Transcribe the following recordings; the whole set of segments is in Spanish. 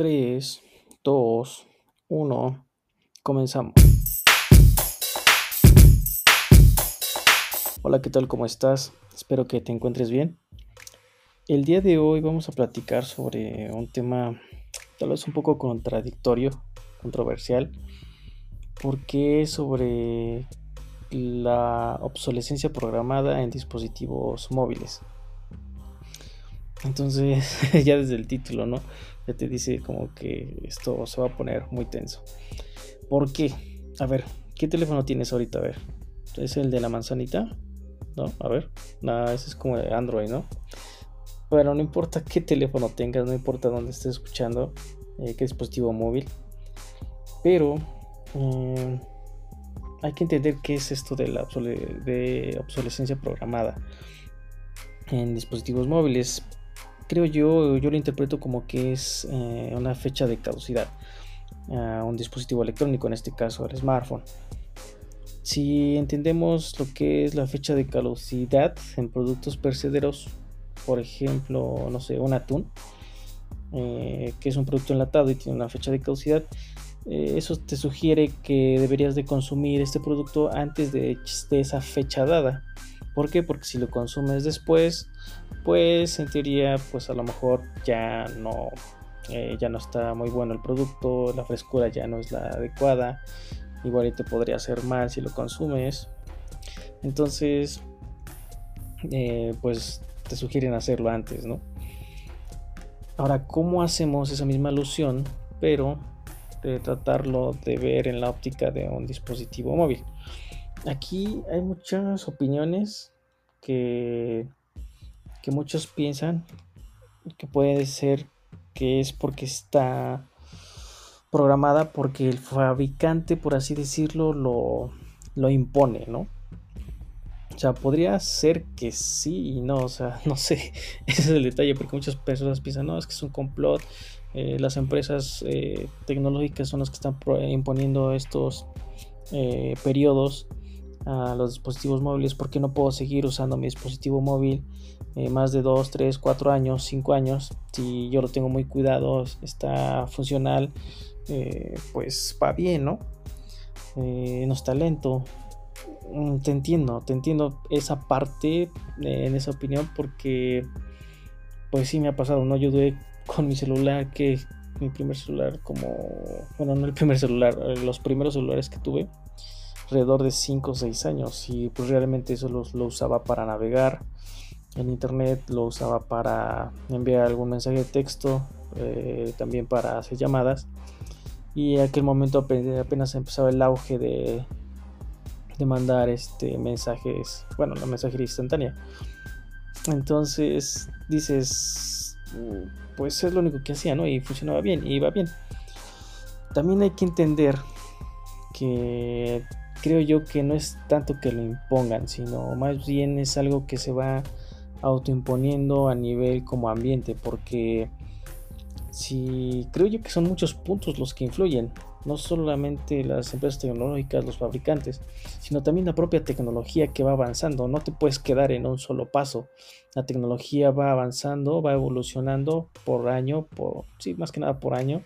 3, 2, 1, comenzamos. Hola, ¿qué tal? ¿Cómo estás? Espero que te encuentres bien. El día de hoy vamos a platicar sobre un tema tal vez un poco contradictorio, controversial, porque es sobre la obsolescencia programada en dispositivos móviles. Entonces, ya desde el título, ¿no? Ya te dice como que esto se va a poner muy tenso. ¿Por qué? A ver, ¿qué teléfono tienes ahorita? A ver, ¿es el de la manzanita? ¿No? A ver, nada, ese es como Android, ¿no? Pero no importa qué teléfono tengas, no importa dónde estés escuchando, eh, qué dispositivo móvil. Pero eh, hay que entender qué es esto de la obsolescencia programada en dispositivos móviles creo yo, yo lo interpreto como que es eh, una fecha de caducidad a un dispositivo electrónico, en este caso el smartphone. Si entendemos lo que es la fecha de caducidad en productos percederos, por ejemplo, no sé, un atún, eh, que es un producto enlatado y tiene una fecha de caducidad, eh, eso te sugiere que deberías de consumir este producto antes de esa fecha dada. ¿Por qué? Porque si lo consumes después, pues en teoría, pues a lo mejor ya no, eh, ya no está muy bueno el producto, la frescura ya no es la adecuada, igual te podría hacer mal si lo consumes. Entonces, eh, pues te sugieren hacerlo antes, ¿no? Ahora, ¿cómo hacemos esa misma alusión, pero de tratarlo de ver en la óptica de un dispositivo móvil? Aquí hay muchas opiniones que, que muchos piensan que puede ser que es porque está programada porque el fabricante, por así decirlo, lo, lo impone, ¿no? O sea, podría ser que sí y no, o sea, no sé, ese es el detalle, porque muchas personas piensan, no, es que es un complot, eh, las empresas eh, tecnológicas son las que están imponiendo estos eh, periodos a los dispositivos móviles porque no puedo seguir usando mi dispositivo móvil eh, más de 2, 3, 4 años, 5 años. Si yo lo tengo muy cuidado, está funcional, eh, pues va bien, ¿no? Eh, no está lento. Mm, te entiendo, te entiendo esa parte en esa opinión porque pues sí me ha pasado, ¿no? Yo duré con mi celular que mi primer celular como, bueno, no el primer celular, los primeros celulares que tuve alrededor de 5 o 6 años y pues realmente eso lo, usaba para navegar en internet, lo usaba para enviar algún mensaje de texto, eh, también para hacer llamadas y en aquel momento apenas empezaba el auge de, de mandar este, mensajes, bueno, la mensajería instantánea. Entonces dices, pues es lo único que hacía, ¿no? Y funcionaba bien, y iba bien. También hay que entender que creo yo que no es tanto que lo impongan, sino más bien es algo que se va autoimponiendo a nivel como ambiente, porque si creo yo que son muchos puntos los que influyen, no solamente las empresas tecnológicas, los fabricantes, sino también la propia tecnología que va avanzando. No te puedes quedar en un solo paso. La tecnología va avanzando, va evolucionando por año, por sí, más que nada por año.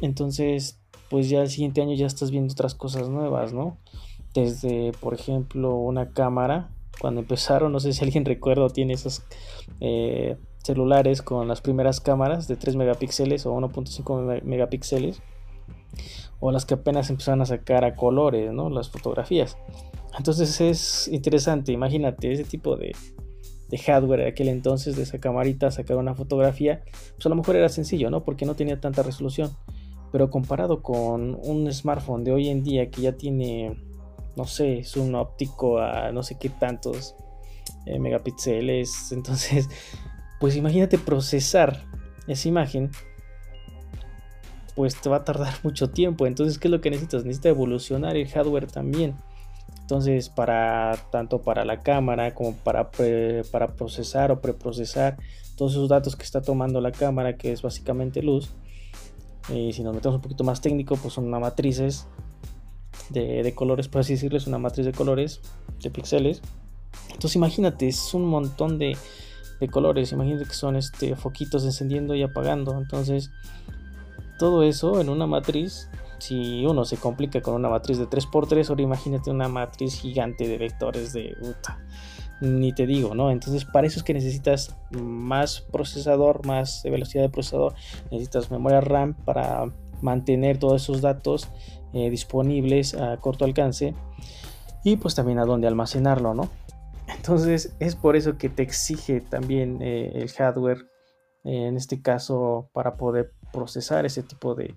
Entonces, pues ya el siguiente año ya estás viendo otras cosas nuevas, ¿no? Desde, por ejemplo, una cámara. Cuando empezaron, no sé si alguien recuerda tiene esos eh, celulares con las primeras cámaras de 3 megapíxeles o 1.5 megapíxeles. O las que apenas empezaron a sacar a colores, ¿no? Las fotografías. Entonces es interesante, imagínate ese tipo de, de hardware de aquel entonces, de esa camarita, sacar una fotografía, pues a lo mejor era sencillo, ¿no? Porque no tenía tanta resolución. Pero comparado con un smartphone de hoy en día que ya tiene, no sé, zoom óptico a no sé qué tantos eh, megapíxeles, entonces, pues imagínate procesar esa imagen, pues te va a tardar mucho tiempo. Entonces, ¿qué es lo que necesitas? Necesitas evolucionar el hardware también. Entonces, para tanto para la cámara como para, para procesar o preprocesar todos esos datos que está tomando la cámara, que es básicamente luz, y si nos metemos un poquito más técnico, pues son una matrices de, colores, por así decirlo, es una matriz de colores, de píxeles. Entonces imagínate, es un montón de, colores, imagínate que son este, foquitos encendiendo y apagando. Entonces, todo eso en una matriz, si uno se complica con una matriz de 3x3, ahora imagínate una matriz gigante de vectores de puta, ni te digo, ¿no? Entonces, para eso es que necesitas más procesador, más velocidad de procesador, necesitas memoria RAM para mantener todos esos datos eh, disponibles a corto alcance y pues también a dónde almacenarlo, ¿no? Entonces es por eso que te exige también eh, el hardware, en este caso, para poder procesar ese tipo de,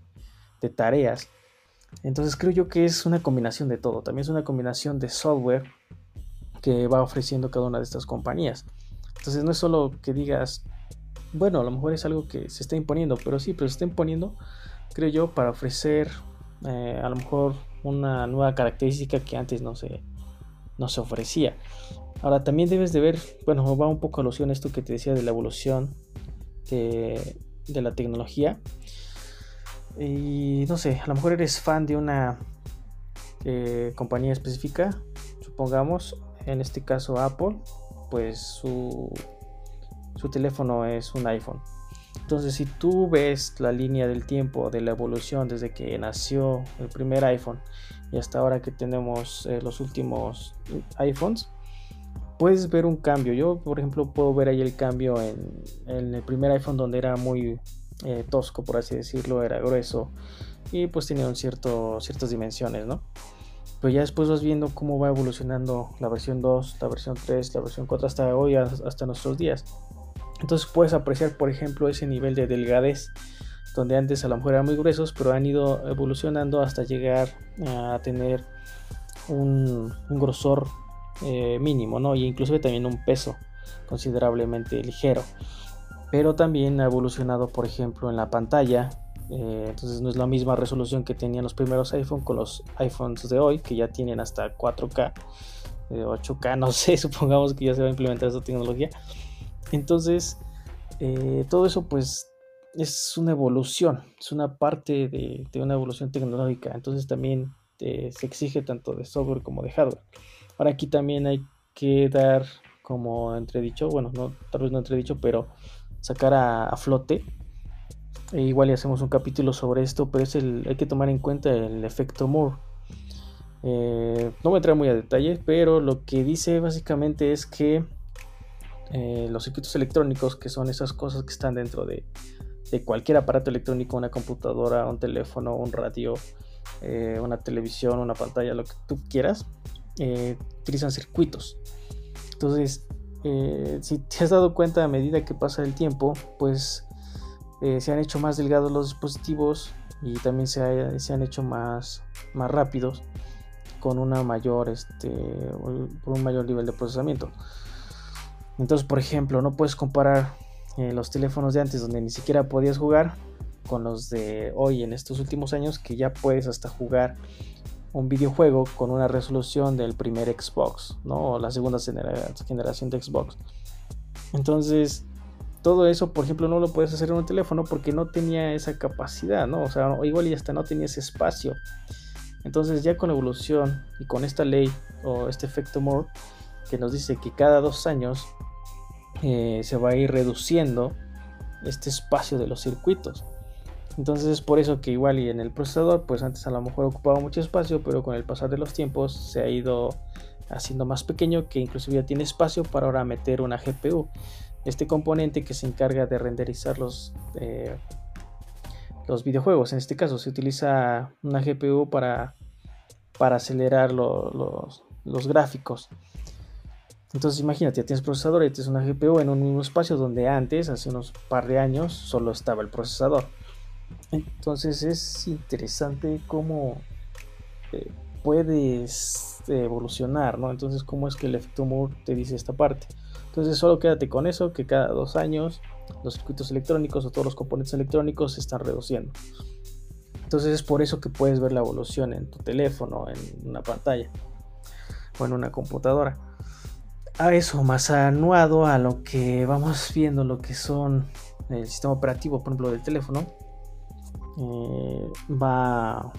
de tareas. Entonces creo yo que es una combinación de todo, también es una combinación de software que va ofreciendo cada una de estas compañías. Entonces no es solo que digas, bueno, a lo mejor es algo que se está imponiendo, pero sí, pero se está imponiendo, creo yo, para ofrecer eh, a lo mejor una nueva característica que antes no se, no se ofrecía. Ahora también debes de ver, bueno, va un poco alusión a esto que te decía de la evolución de, la tecnología. Y no sé, a lo mejor eres fan de una eh, compañía específica, supongamos, en este caso Apple, pues su, su teléfono es un iPhone. Entonces, si tú ves la línea del tiempo de la evolución desde que nació el primer iPhone y hasta ahora que tenemos eh, los últimos iPhones, puedes ver un cambio. Yo, por ejemplo, puedo ver ahí el cambio en, el primer iPhone donde era muy eh, tosco, por así decirlo, era grueso y pues tenía un cierto, ciertas dimensiones, ¿no? Pero ya después vas viendo cómo va evolucionando la versión 2, la versión 3, la versión 4 hasta hoy, hasta nuestros días. Entonces puedes apreciar, por ejemplo, ese nivel de delgadez, donde antes a lo mejor eran muy gruesos, pero han ido evolucionando hasta llegar a tener un, grosor eh, mínimo, ¿no? Y inclusive también un peso considerablemente ligero. Pero también ha evolucionado, por ejemplo, en la pantalla. Eh, entonces no es la misma resolución que tenían los primeros iPhone con los iPhones de hoy, que ya tienen hasta 4K, 8K, no sé, supongamos que ya se va a implementar esta tecnología. Entonces, eh, todo eso pues es una evolución, es una parte de, una evolución tecnológica. Entonces también eh, se exige tanto de software como de hardware. Ahora aquí también hay que dar como entredicho, bueno, no, tal vez no entredicho, pero sacar a, flote. Igual hacemos un capítulo sobre esto, pero es el, hay que tomar en cuenta el efecto Moore. Eh, no voy a entrar muy a detalle, pero lo que dice básicamente es que eh, los circuitos electrónicos, que son esas cosas que están dentro de, cualquier aparato electrónico, una computadora, un teléfono, un radio, eh, una televisión, una pantalla, lo que tú quieras, utilizan circuitos. Entonces, si te has dado cuenta a medida que pasa el tiempo, pues se han hecho más delgados los dispositivos y también se, han hecho más, más rápidos con una mayor, este, un mayor nivel de procesamiento. Entonces, por ejemplo, no puedes comparar eh, los teléfonos de antes donde ni siquiera podías jugar con los de hoy en estos últimos años que ya puedes hasta jugar un videojuego con una resolución del primer Xbox, ¿no? O la segunda generación de Xbox. Entonces, todo eso, por ejemplo, no lo puedes hacer en un teléfono porque no tenía esa capacidad, ¿no? O sea, igual y hasta no tenía ese espacio. Entonces, ya con evolución y con esta ley o este efecto Moore, que nos dice que cada dos años eh, se va a ir reduciendo este espacio de los circuitos. Entonces es por eso que igual y en el procesador, pues antes a lo mejor ocupaba mucho espacio, pero con el pasar de los tiempos se ha ido haciendo más pequeño, que inclusive ya tiene espacio para ahora meter una GPU. Este componente que se encarga de renderizar los, eh, los videojuegos. En este caso se utiliza una GPU para, para acelerar los, los gráficos. Entonces imagínate, tienes procesador y tienes una GPU en un mismo espacio donde antes, hace unos par de años, solo estaba el procesador. Entonces es interesante cómo eh, puedes evolucionar, ¿no? Entonces cómo es que el efecto Moore te dice esta parte. Entonces solo quédate con eso, que cada dos años los circuitos electrónicos o todos los componentes electrónicos se están reduciendo. Entonces es por eso que puedes ver la evolución en tu teléfono, en una pantalla o en una computadora a eso, más anuado a lo que vamos viendo, lo que son el sistema operativo, por ejemplo, del teléfono, eh, va,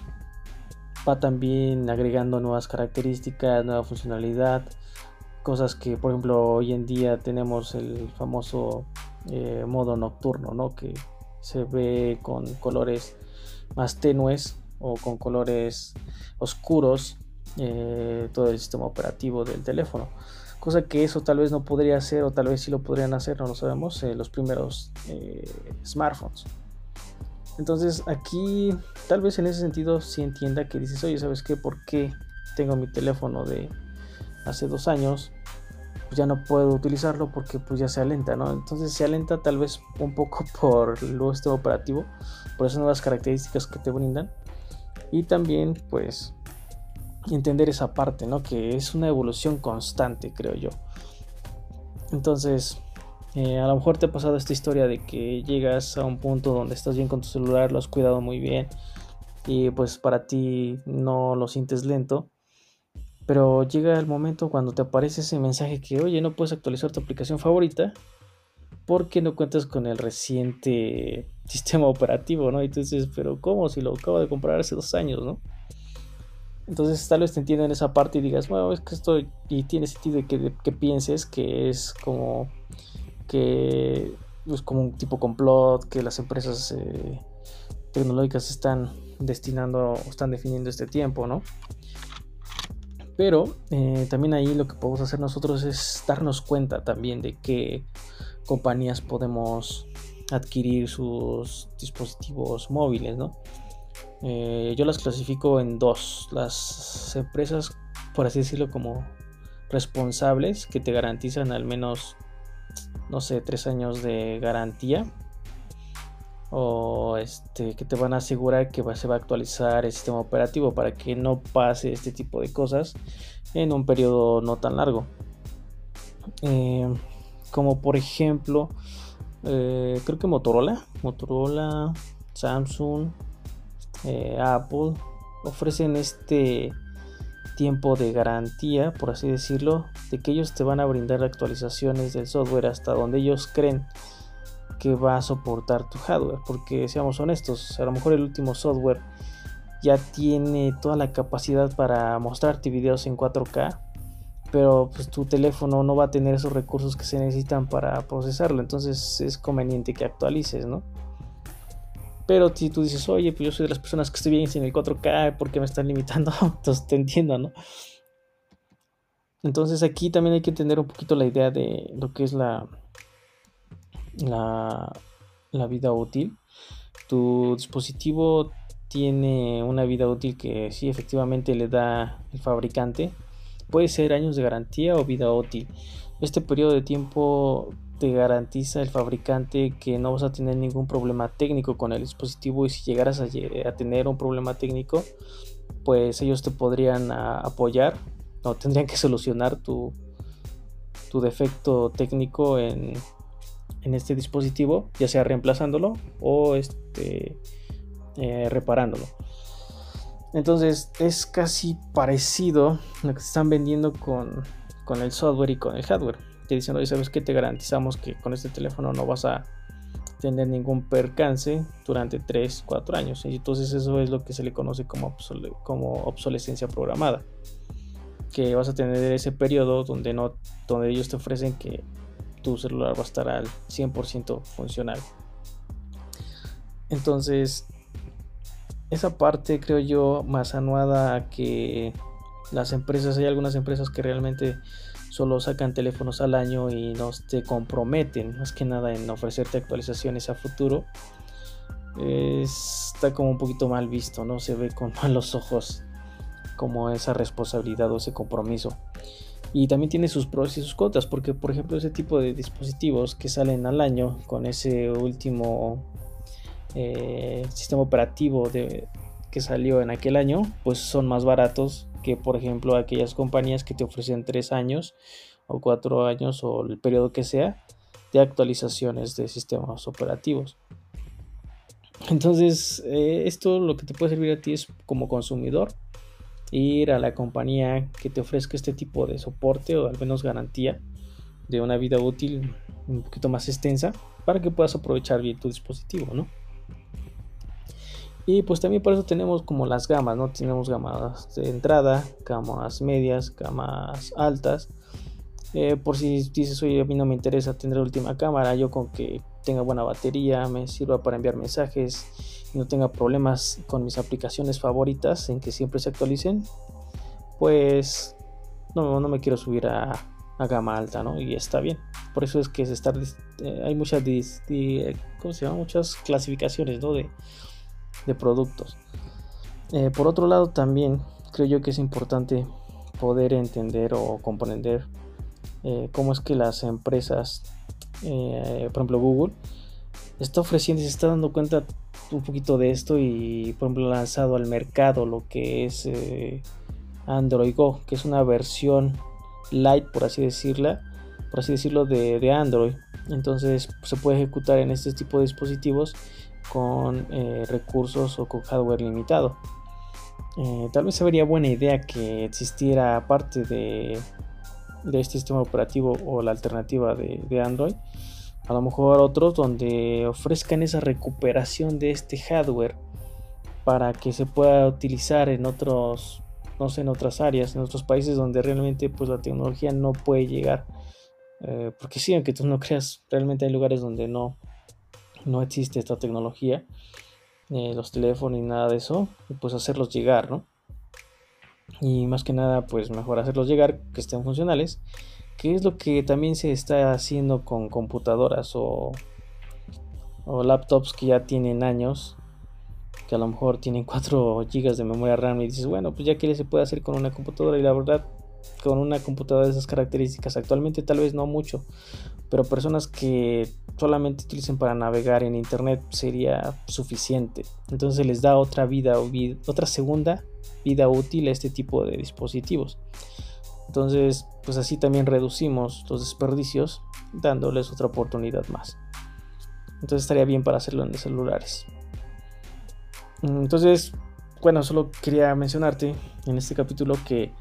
va también agregando nuevas características, nueva funcionalidad, cosas que, por ejemplo, hoy en día tenemos el famoso eh, modo nocturno, ¿no? Que se ve con colores más tenues o con colores oscuros eh, todo el sistema operativo del teléfono. Cosa que eso tal vez no podría hacer o tal vez sí lo podrían hacer, no lo sabemos, los primeros eh, smartphones. Entonces aquí tal vez en ese sentido sí entienda que dices, oye, ¿sabes qué? ¿Por qué tengo mi teléfono de hace dos años? Pues ya no puedo utilizarlo porque pues ya se alenta, ¿no? Entonces se alenta tal vez un poco por nuevo sistema operativo, por esas nuevas características que te brindan. Y también pues entender esa parte, ¿no? Que es una evolución constante, creo yo. Entonces, eh, a lo mejor te ha pasado esta historia de que llegas a un punto donde estás bien con tu celular, lo has cuidado muy bien y pues para ti no lo sientes lento. Pero llega el momento cuando te aparece ese mensaje que, oye, no puedes actualizar tu aplicación favorita porque no cuentas con el reciente sistema operativo, ¿no? Y entonces, pero ¿cómo? Si lo acabo de comprar hace dos años, ¿no? Entonces tal vez te entiendan esa parte y digas, bueno, es que esto y tiene sentido que, que pienses que es como que es como un tipo complot, que las empresas eh, tecnológicas están destinando, están definiendo este tiempo, ¿no? Pero eh, también ahí lo que podemos hacer nosotros es darnos cuenta también de qué compañías podemos adquirir sus dispositivos móviles, ¿no? Eh, yo las clasifico en dos. Las empresas, por así decirlo, como responsables que te garantizan al menos, no sé, tres años de garantía. O este, que te van a asegurar que se va a actualizar el sistema operativo para que no pase este tipo de cosas en un periodo no tan largo. Eh, como por ejemplo, eh, creo que Motorola, Motorola, Samsung, eh, Apple ofrecen este tiempo de garantía, por así decirlo, de que ellos te van a brindar actualizaciones del software hasta donde ellos creen que va a soportar tu hardware. Porque seamos honestos, a lo mejor el último software ya tiene toda la capacidad para mostrarte videos en 4K, pero pues tu teléfono no va a tener esos recursos que se necesitan para procesarlo. Entonces es conveniente que actualices, ¿no? Pero si tú dices, oye, pues yo soy de las personas que estoy bien sin el 4K, ¿por qué me están limitando? Entonces te entiendo, ¿no? Entonces aquí también hay que entender un poquito la idea de lo que es la, la, la vida útil. Tu dispositivo tiene una vida útil que sí efectivamente le da el fabricante. Puede ser años de garantía o vida útil. Este periodo de tiempo te garantiza el fabricante que no vas a tener ningún problema técnico con el dispositivo y si llegaras a, tener un problema técnico, pues ellos te podrían apoyar o tendrían que solucionar tu, tu defecto técnico en, en, este dispositivo, ya sea reemplazándolo o este, eh, reparándolo. Entonces es casi parecido lo que se están vendiendo con, con el software y con el hardware diciendo, y sabes que te garantizamos que con este teléfono no vas a tener ningún percance durante 3, 4 años. Y entonces eso es lo que se le conoce como, como obsolescencia programada. Que vas a tener ese periodo donde, no, donde ellos te ofrecen que tu celular va a estar al 100% funcional. Entonces, esa parte creo yo más anuada a que las empresas, hay algunas empresas que realmente solo sacan teléfonos al año y no te comprometen más que nada en ofrecerte actualizaciones a futuro está como un poquito mal visto no se ve con malos ojos como esa responsabilidad o ese compromiso y también tiene sus pros y sus contras porque por ejemplo ese tipo de dispositivos que salen al año con ese último eh, sistema operativo que salió en aquel año pues son más baratos que por ejemplo aquellas compañías que te ofrecen 3 años o 4 años o el periodo que sea de actualizaciones de sistemas operativos. Entonces, eh, esto lo que te puede servir a ti es como consumidor ir a la compañía que te ofrezca este tipo de soporte o al menos garantía de una vida útil un poquito más extensa para que puedas aprovechar bien tu dispositivo, ¿no? Y pues también por eso tenemos como las gamas, ¿no? Tenemos gamas de entrada, gamas medias, gamas altas. Eh, por si dices, oye, a mí no me interesa tener última cámara, yo con que tenga buena batería, me sirva para enviar mensajes y no tenga problemas con mis aplicaciones favoritas en que siempre se actualicen, pues no, no me quiero subir a, a, gama alta, ¿no? Y está bien. Por eso es que eh, hay muchas, ¿cómo se llama? muchas clasificaciones, ¿no? De, de productos. Eh, por otro lado, también creo yo que es importante poder entender o comprender eh, cómo es que las empresas, eh, por ejemplo Google, está ofreciendo y se está dando cuenta un poquito de esto y por ejemplo lanzado al mercado lo que es eh, Android Go, que es una versión light por así decirla, por así decirlo de, Android. Entonces se puede ejecutar en este tipo de dispositivos con recursos o con hardware limitado. tal vez sería buena idea que existiera parte de de este sistema operativo o la alternativa de, Android. A lo mejor otros donde ofrezcan esa recuperación de este hardware para que se pueda utilizar en otros, no sé, en otras áreas, en otros países donde realmente pues la tecnología no puede llegar. Eh, porque sí, aunque tú no creas, realmente hay lugares donde no, no existe esta tecnología, eh, los teléfonos y nada de eso, pues hacerlos llegar, ¿no? Y más que nada pues mejor hacerlos llegar que estén funcionales que es lo que también se está haciendo con computadoras o, laptops que ya tienen años que a lo mejor tienen 4 GB de memoria RAM y dices bueno pues ya que se puede hacer con una computadora y la verdad con una computadora de esas características actualmente tal vez no mucho pero personas que solamente utilicen para navegar en internet sería suficiente. Entonces les da otra vida otra segunda vida útil a este tipo de dispositivos. Entonces, pues así también reducimos los desperdicios dándoles otra oportunidad más. Entonces estaría bien para hacerlo en los celulares. Entonces, bueno, solo quería mencionarte en este capítulo que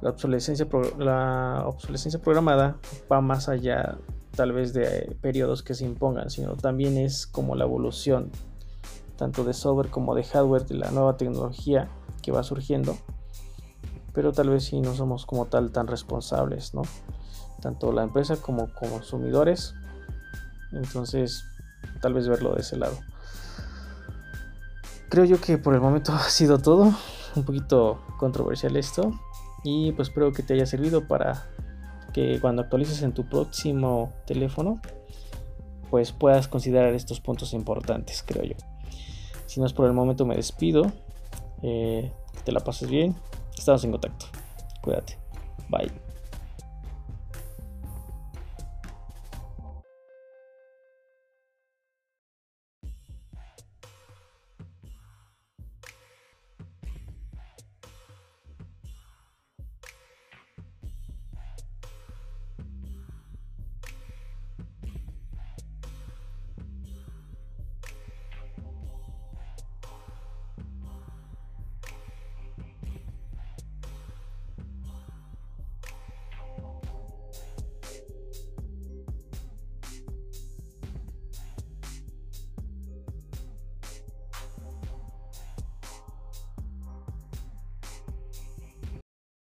la obsolescencia, la obsolescencia programada va más allá tal vez de periodos que se impongan, sino también es como la evolución tanto de software como de hardware de la nueva tecnología que va surgiendo, pero tal vez si no somos como tal tan responsables, ¿no? Tanto la empresa como consumidores. Entonces, tal vez verlo de ese lado. Creo yo que por el momento ha sido todo. Un poquito controversial esto. Y pues espero que te haya servido para que cuando actualices en tu próximo teléfono, pues puedas considerar estos puntos importantes, creo yo. Si no es por el momento, me despido. Eh, te la pases bien. Estamos en contacto. Cuídate. Bye.